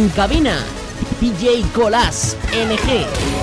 En cabina, DJ Colas NG.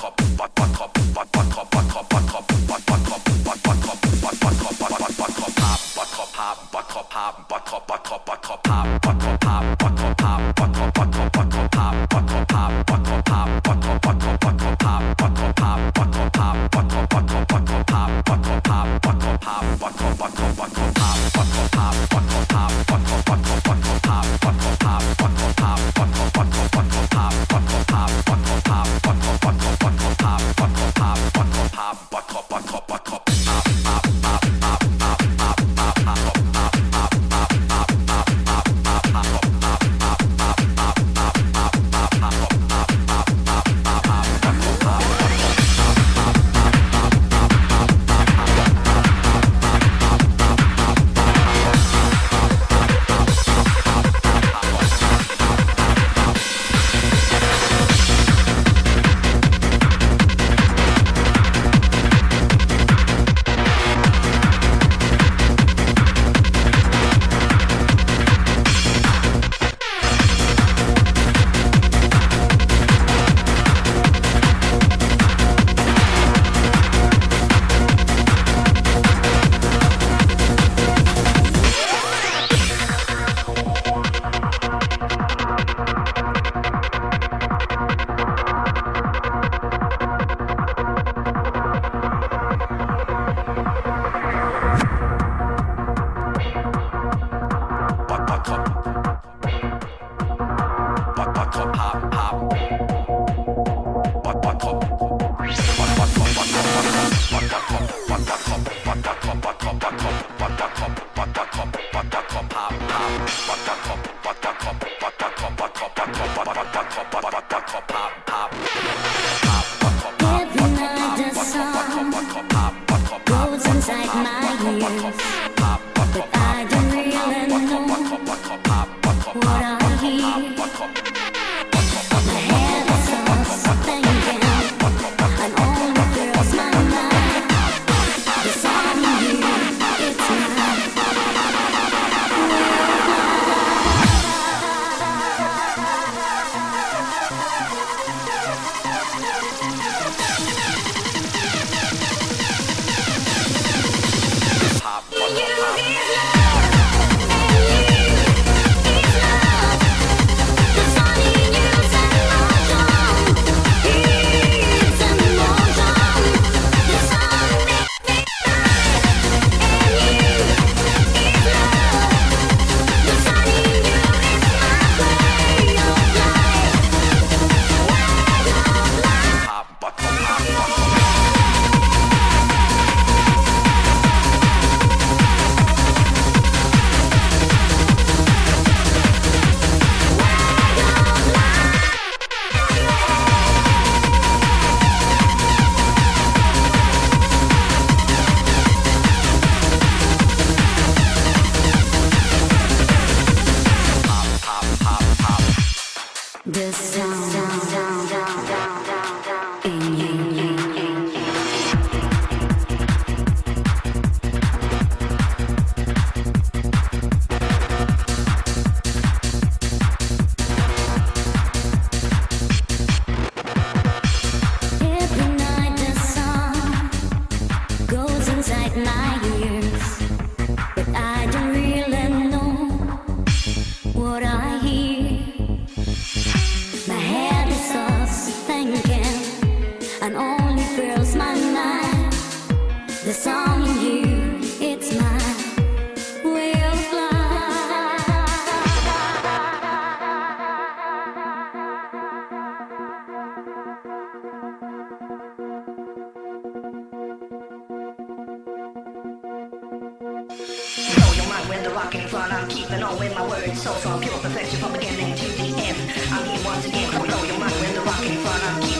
pattrape, pattrape, pattrape, pattrape, pattrape, pattrape, pattrape, pattrape, pattrape, pattrape, pattrape, my in the rock in front, I'm keeping on with my words so strong, pure perfection from beginning to the end. I'm here once again, so blow your mind With the rock in front, I'm keeping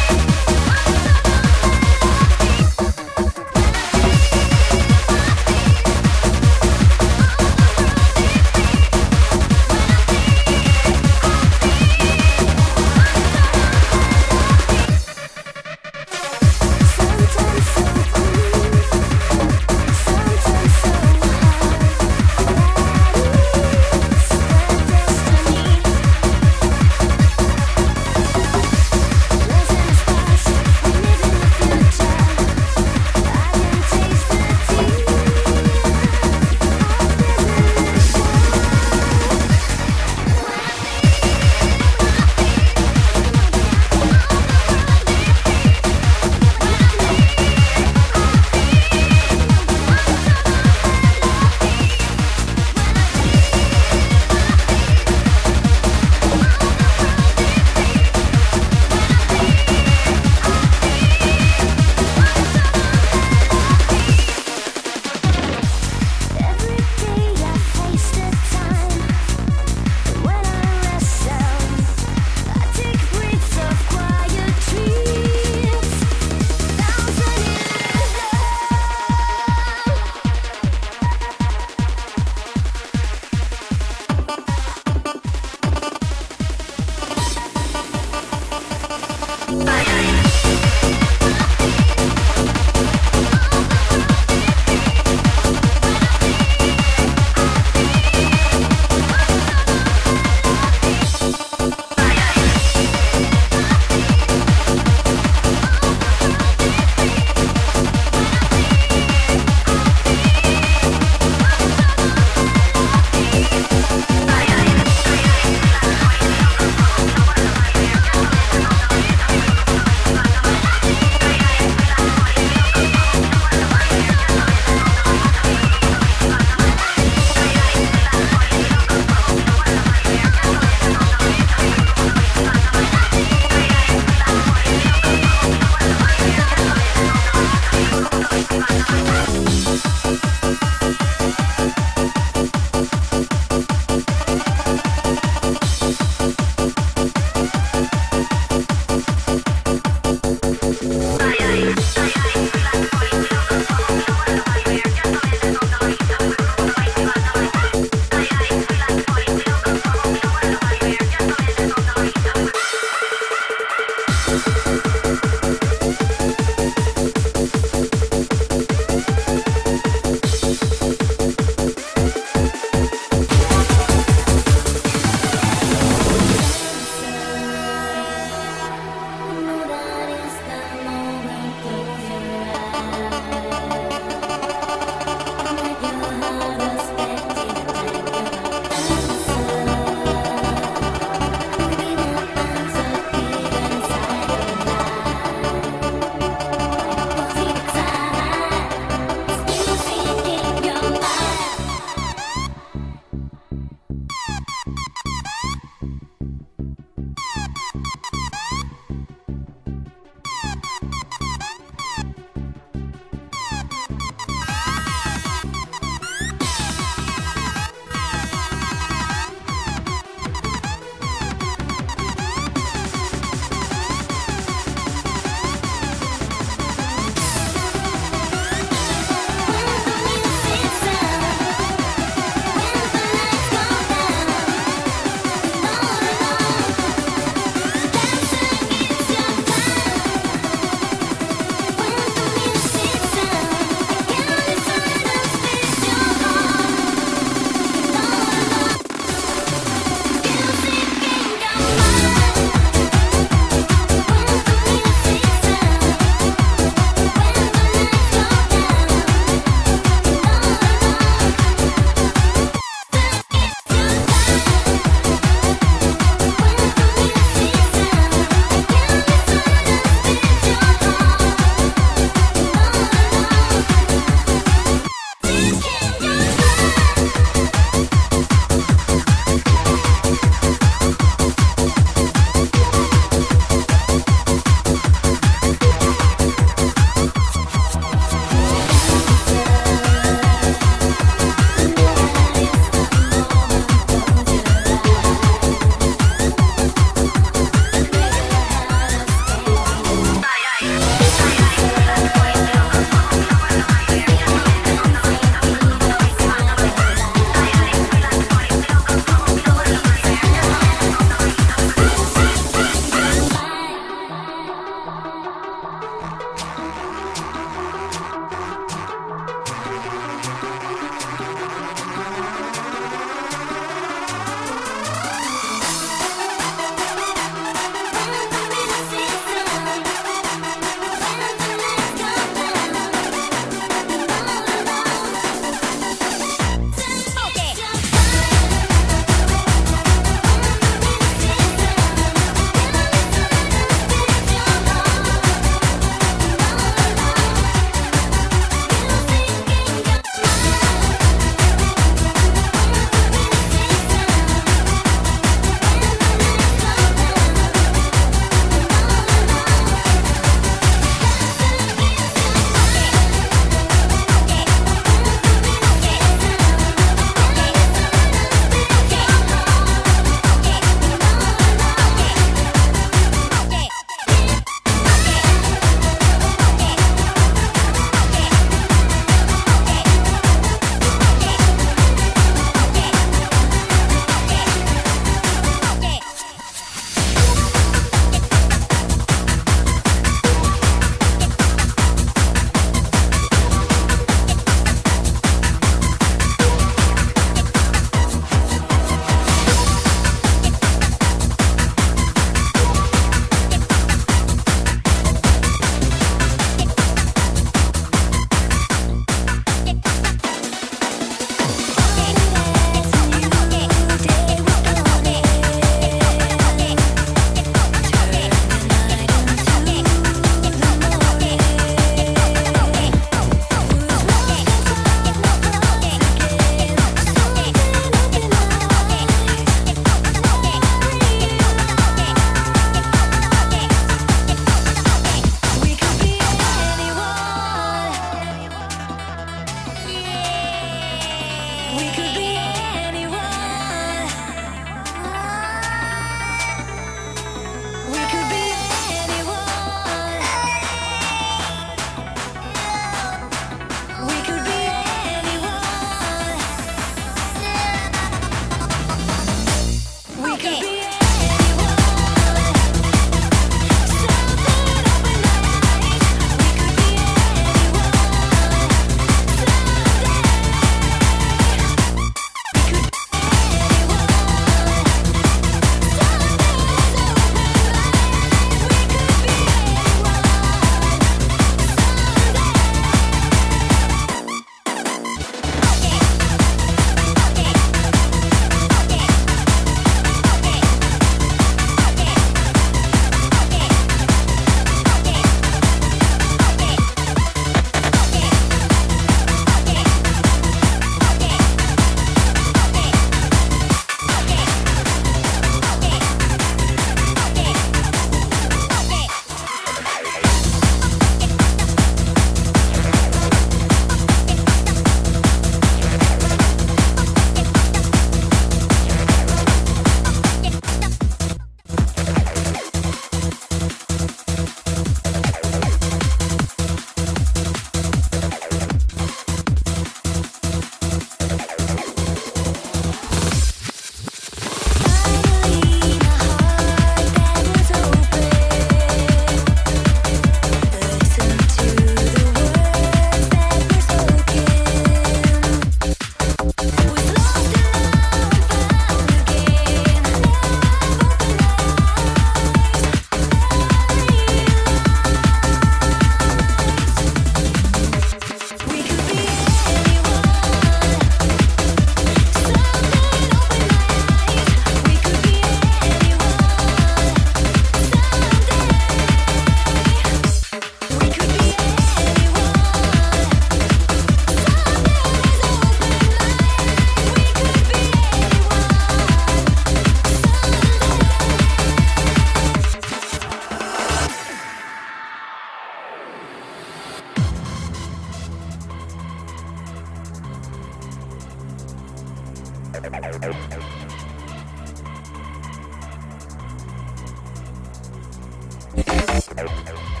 Peace.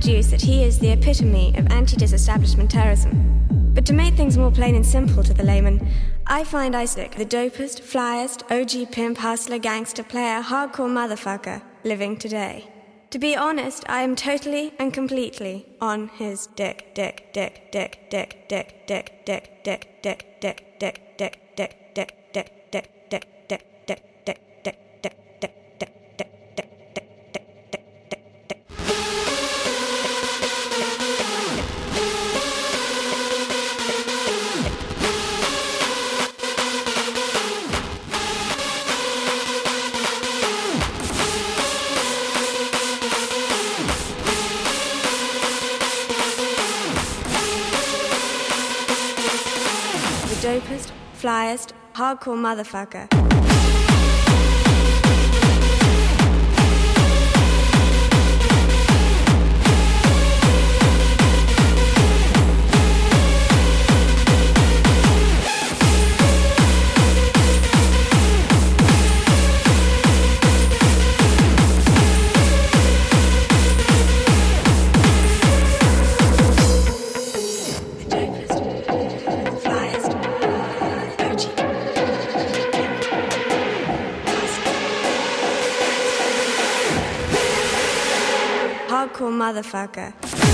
Deduce that he is the epitome of antidisestablishmentarianism. But to make things more plain and simple to the layman, I find Isaac the dopest, flyest, OG pimp, hustler, gangster, player, hardcore motherfucker living today. To be honest, I am totally and completely on his dick, dick, dick, dick, dick, dick, dick, dick, dick, dick, dick, hardcore motherfucker. Motherfucker.